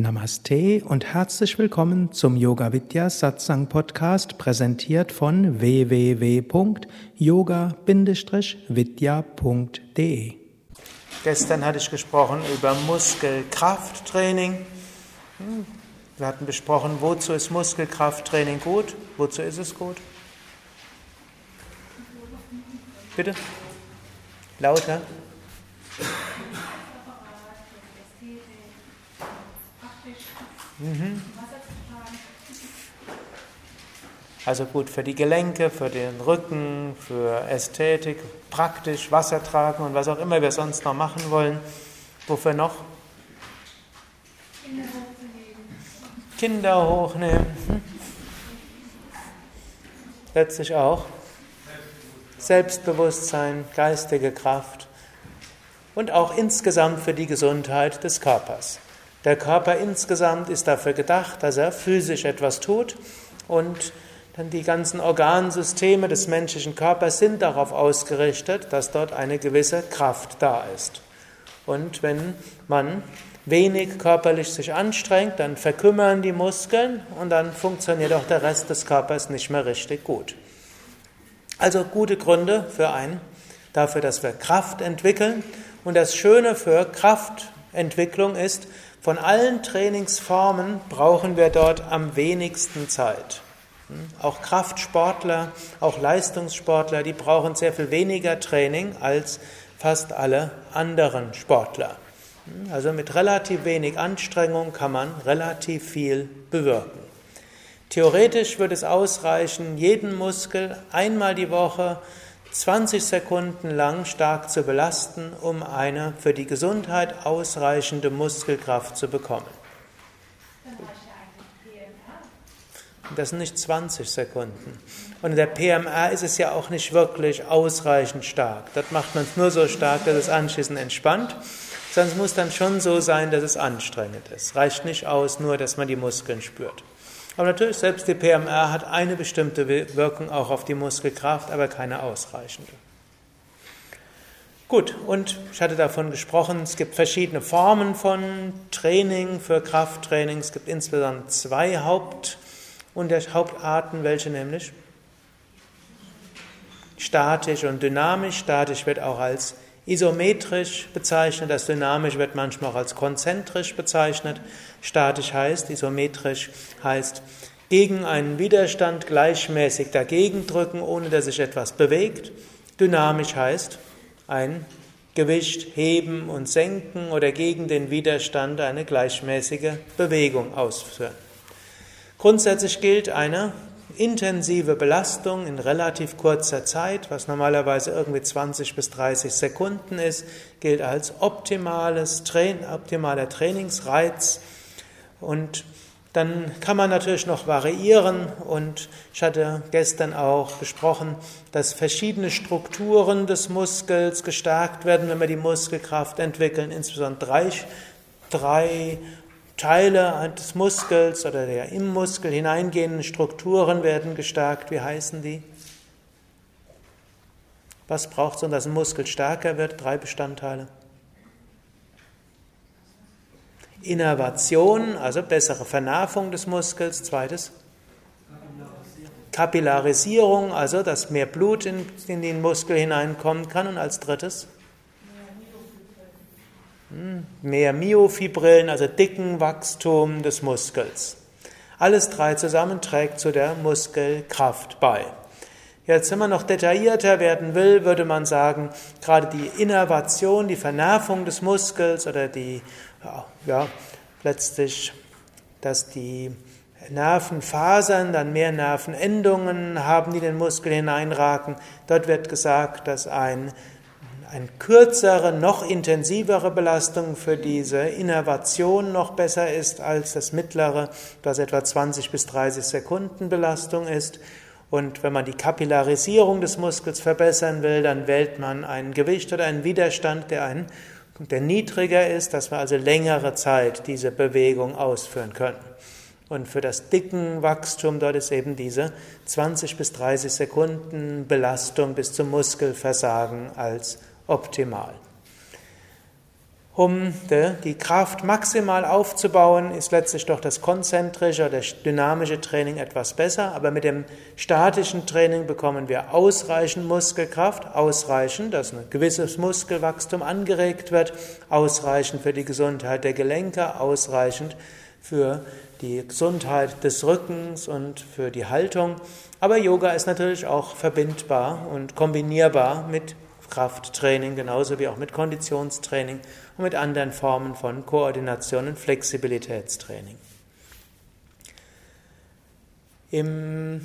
Namaste und herzlich willkommen zum Yoga Vidya Satsang Podcast, präsentiert von www.yoga-vidya.de. Gestern hatte ich gesprochen über Muskelkrafttraining. Hm, wir hatten besprochen, wozu ist Muskelkrafttraining gut, wozu ist es gut. Bitte? Lauter? Mhm. Also gut für die Gelenke, für den Rücken, für Ästhetik, praktisch, Wasser tragen und was auch immer wir sonst noch machen wollen. Wofür noch? Kinder hochnehmen. Kinder hochnehmen. Letztlich auch Selbstbewusstsein, geistige Kraft und auch insgesamt für die Gesundheit des Körpers. Der Körper insgesamt ist dafür gedacht, dass er physisch etwas tut und dann die ganzen Organsysteme des menschlichen Körpers sind darauf ausgerichtet, dass dort eine gewisse Kraft da ist. Und wenn man wenig körperlich sich anstrengt, dann verkümmern die Muskeln und dann funktioniert auch der Rest des Körpers nicht mehr richtig gut. Also gute Gründe für ein, dafür, dass wir Kraft entwickeln. Und das Schöne für Kraftentwicklung ist, von allen Trainingsformen brauchen wir dort am wenigsten Zeit. Hm? Auch Kraftsportler, auch Leistungssportler, die brauchen sehr viel weniger Training als fast alle anderen Sportler. Hm? Also mit relativ wenig Anstrengung kann man relativ viel bewirken. Theoretisch würde es ausreichen, jeden Muskel einmal die Woche 20 Sekunden lang stark zu belasten, um eine für die Gesundheit ausreichende Muskelkraft zu bekommen. Das sind nicht 20 Sekunden. Und in der PMR ist es ja auch nicht wirklich ausreichend stark. Dort macht man nur so stark, dass es anschließend entspannt. Es muss dann schon so sein, dass es anstrengend ist. Reicht nicht aus, nur dass man die Muskeln spürt. Aber natürlich, selbst die PMR hat eine bestimmte Wirkung auch auf die Muskelkraft, aber keine ausreichende. Gut, und ich hatte davon gesprochen, es gibt verschiedene Formen von Training für Krafttraining. Es gibt insbesondere zwei Haupt- und Hauptarten, welche nämlich statisch und dynamisch. Statisch wird auch als isometrisch bezeichnet, das dynamisch wird manchmal auch als konzentrisch bezeichnet. Statisch heißt, isometrisch heißt, gegen einen Widerstand gleichmäßig dagegen drücken, ohne dass sich etwas bewegt. Dynamisch heißt, ein Gewicht heben und senken oder gegen den Widerstand eine gleichmäßige Bewegung ausführen. Grundsätzlich gilt eine intensive Belastung in relativ kurzer Zeit, was normalerweise irgendwie 20 bis 30 Sekunden ist, gilt als optimales optimaler Trainingsreiz. Und dann kann man natürlich noch variieren und ich hatte gestern auch besprochen, dass verschiedene Strukturen des Muskels gestärkt werden, wenn wir die Muskelkraft entwickeln, insbesondere drei, drei Teile des Muskels oder der im Muskel hineingehenden Strukturen werden gestärkt. Wie heißen die? Was braucht es, um dass ein Muskel stärker wird? Drei Bestandteile. Innervation, also bessere Vernervung des Muskels. Zweites. Kapillarisierung, also dass mehr Blut in, in den Muskel hineinkommen kann. Und als drittes mehr Myofibrillen, also dicken Wachstum des Muskels. Alles drei zusammen trägt zu der Muskelkraft bei. Jetzt, man noch detaillierter werden will, würde man sagen, gerade die Innervation, die Vernervung des Muskels oder die, ja, letztlich, dass die Nervenfasern dann mehr Nervenendungen haben, die den Muskel hineinraken. Dort wird gesagt, dass ein eine kürzere, noch intensivere Belastung für diese Innervation noch besser ist als das mittlere, das etwa 20 bis 30 Sekunden Belastung ist. Und wenn man die Kapillarisierung des Muskels verbessern will, dann wählt man ein Gewicht oder einen Widerstand, der, ein, der niedriger ist, dass wir also längere Zeit diese Bewegung ausführen können. Und für das dicken Wachstum dort ist eben diese 20 bis 30 Sekunden Belastung bis zum Muskelversagen als optimal. Um die Kraft maximal aufzubauen, ist letztlich doch das konzentrische oder dynamische Training etwas besser, aber mit dem statischen Training bekommen wir ausreichend Muskelkraft, ausreichend, dass ein gewisses Muskelwachstum angeregt wird, ausreichend für die Gesundheit der Gelenke, ausreichend für die Gesundheit des Rückens und für die Haltung. Aber Yoga ist natürlich auch verbindbar und kombinierbar mit Krafttraining, genauso wie auch mit Konditionstraining und mit anderen Formen von Koordination und Flexibilitätstraining. Im,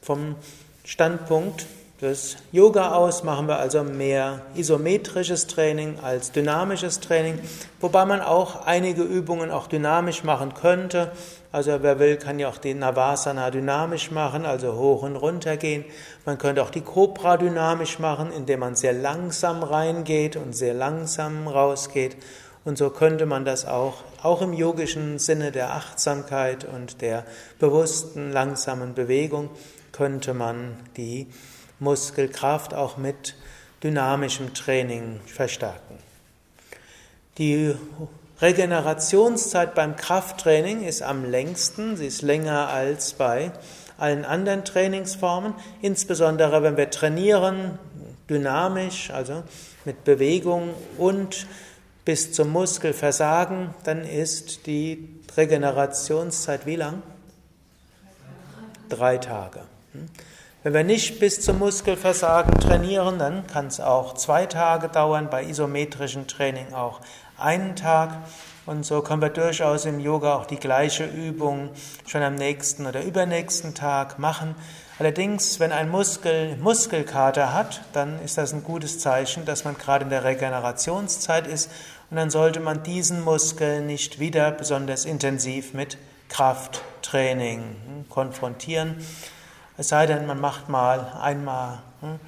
vom Standpunkt des Yoga aus machen wir also mehr isometrisches Training als dynamisches Training, wobei man auch einige Übungen auch dynamisch machen könnte. Also wer will, kann ja auch den Navasana dynamisch machen, also hoch und runter gehen. Man könnte auch die Cobra dynamisch machen, indem man sehr langsam reingeht und sehr langsam rausgeht. Und so könnte man das auch, auch im yogischen Sinne der Achtsamkeit und der bewussten, langsamen Bewegung, könnte man die Muskelkraft auch mit dynamischem Training verstärken. Die Regenerationszeit beim Krafttraining ist am längsten, sie ist länger als bei allen anderen Trainingsformen, insbesondere wenn wir trainieren, dynamisch, also mit Bewegung und bis zum Muskelversagen, dann ist die Regenerationszeit wie lang? Drei Tage. Wenn wir nicht bis zum Muskelversagen trainieren, dann kann es auch zwei Tage dauern, bei isometrischem Training auch einen Tag. Und so können wir durchaus im Yoga auch die gleiche Übung schon am nächsten oder übernächsten Tag machen. Allerdings, wenn ein Muskel Muskelkater hat, dann ist das ein gutes Zeichen, dass man gerade in der Regenerationszeit ist. Und dann sollte man diesen Muskel nicht wieder besonders intensiv mit Krafttraining hm, konfrontieren. Es sei denn, man macht mal einmal, hm,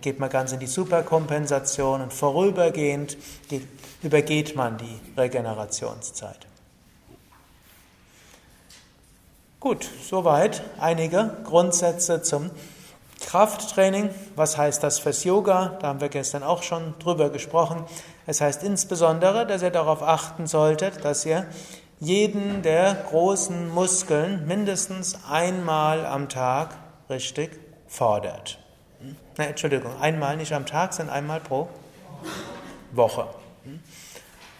geht mal ganz in die Superkompensation und vorübergehend übergeht man die Regenerationszeit. Gut, soweit einige Grundsätze zum Krafttraining. Was heißt das fürs Yoga? Da haben wir gestern auch schon drüber gesprochen. Es heißt insbesondere, dass ihr darauf achten solltet, dass ihr jeden der großen Muskeln mindestens einmal am Tag richtig fordert. Na, Entschuldigung, einmal nicht am Tag, sondern einmal pro Woche.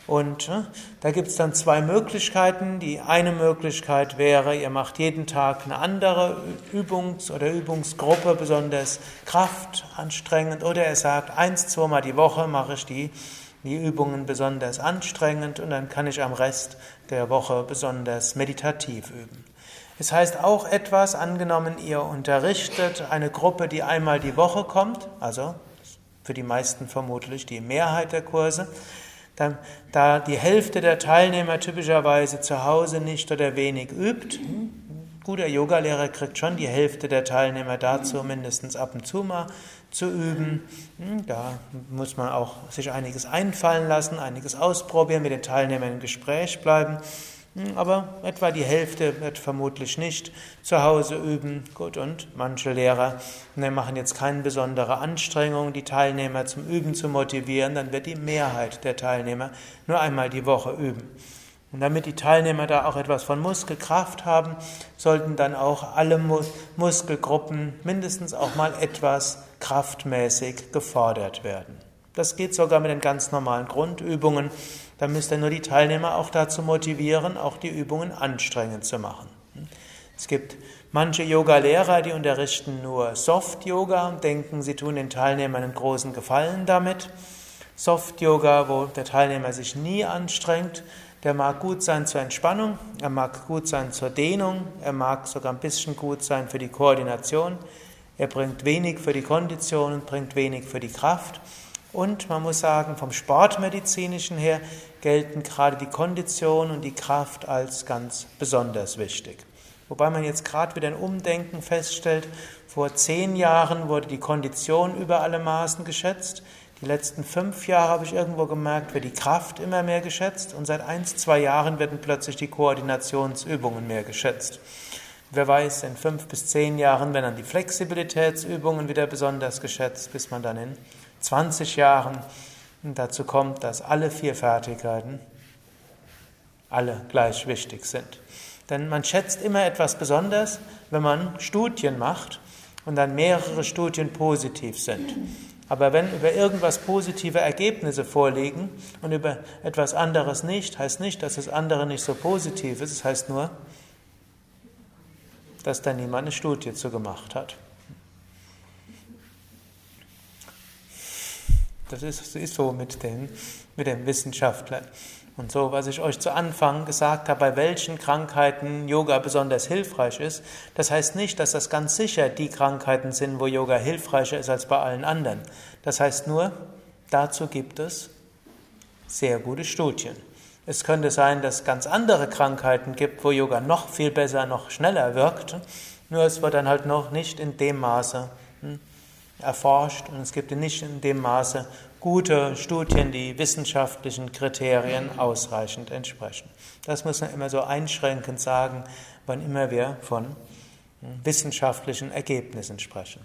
Und äh, da gibt es dann zwei Möglichkeiten. Die eine Möglichkeit wäre, ihr macht jeden Tag eine andere Übungs- oder Übungsgruppe, besonders kraftanstrengend, oder ihr sagt, eins, zweimal die Woche mache ich die die Übungen besonders anstrengend und dann kann ich am Rest der Woche besonders meditativ üben. Es heißt auch etwas, angenommen ihr unterrichtet eine Gruppe, die einmal die Woche kommt, also für die meisten vermutlich die Mehrheit der Kurse, dann, da die Hälfte der Teilnehmer typischerweise zu Hause nicht oder wenig übt, guter Yogalehrer kriegt schon die Hälfte der Teilnehmer dazu, mindestens ab und zu mal zu üben. Hm, da muss man auch sich einiges einfallen lassen, einiges ausprobieren, mit den Teilnehmern im Gespräch bleiben. Hm, aber etwa die Hälfte wird vermutlich nicht zu Hause üben. Gut, und manche Lehrer ne, machen jetzt keine besondere Anstrengung, die Teilnehmer zum Üben zu motivieren. Dann wird die Mehrheit der Teilnehmer nur einmal die Woche üben. Und damit die Teilnehmer da auch etwas von Muskelkraft haben, sollten dann auch alle Muskelgruppen mindestens auch mal etwas kraftmäßig gefordert werden. Das geht sogar mit den ganz normalen Grundübungen. Da müsst ihr nur die Teilnehmer auch dazu motivieren, auch die Übungen anstrengend zu machen. Es gibt manche Yoga-Lehrer, die unterrichten nur Soft-Yoga und denken, sie tun den Teilnehmern einen großen Gefallen damit. Soft-Yoga, wo der Teilnehmer sich nie anstrengt, der mag gut sein zur Entspannung, er mag gut sein zur Dehnung, er mag sogar ein bisschen gut sein für die Koordination, er bringt wenig für die Kondition und bringt wenig für die Kraft. Und man muss sagen, vom Sportmedizinischen her gelten gerade die Kondition und die Kraft als ganz besonders wichtig. Wobei man jetzt gerade wieder ein Umdenken feststellt, vor zehn Jahren wurde die Kondition über alle Maßen geschätzt, die letzten fünf Jahre habe ich irgendwo gemerkt, wird die Kraft immer mehr geschätzt und seit ein, zwei Jahren werden plötzlich die Koordinationsübungen mehr geschätzt. Wer weiß, in fünf bis zehn Jahren werden dann die Flexibilitätsübungen wieder besonders geschätzt, bis man dann in 20 Jahren dazu kommt, dass alle vier Fertigkeiten alle gleich wichtig sind. Denn man schätzt immer etwas besonders, wenn man Studien macht und dann mehrere Studien positiv sind. Aber wenn über irgendwas positive Ergebnisse vorliegen und über etwas anderes nicht, heißt nicht, dass das andere nicht so positiv ist, es heißt nur, dass da niemand eine Studie zu gemacht hat. Das ist, ist so mit den, mit den Wissenschaftlern. Und so, was ich euch zu Anfang gesagt habe, bei welchen Krankheiten Yoga besonders hilfreich ist, das heißt nicht, dass das ganz sicher die Krankheiten sind, wo Yoga hilfreicher ist als bei allen anderen. Das heißt nur, dazu gibt es sehr gute Studien. Es könnte sein, dass es ganz andere Krankheiten gibt, wo Yoga noch viel besser, noch schneller wirkt. Nur es wird dann halt noch nicht in dem Maße hm, erforscht und es gibt nicht in dem Maße gute Studien, die wissenschaftlichen Kriterien ausreichend entsprechen. Das muss man immer so einschränkend sagen, wann immer wir von wissenschaftlichen Ergebnissen sprechen.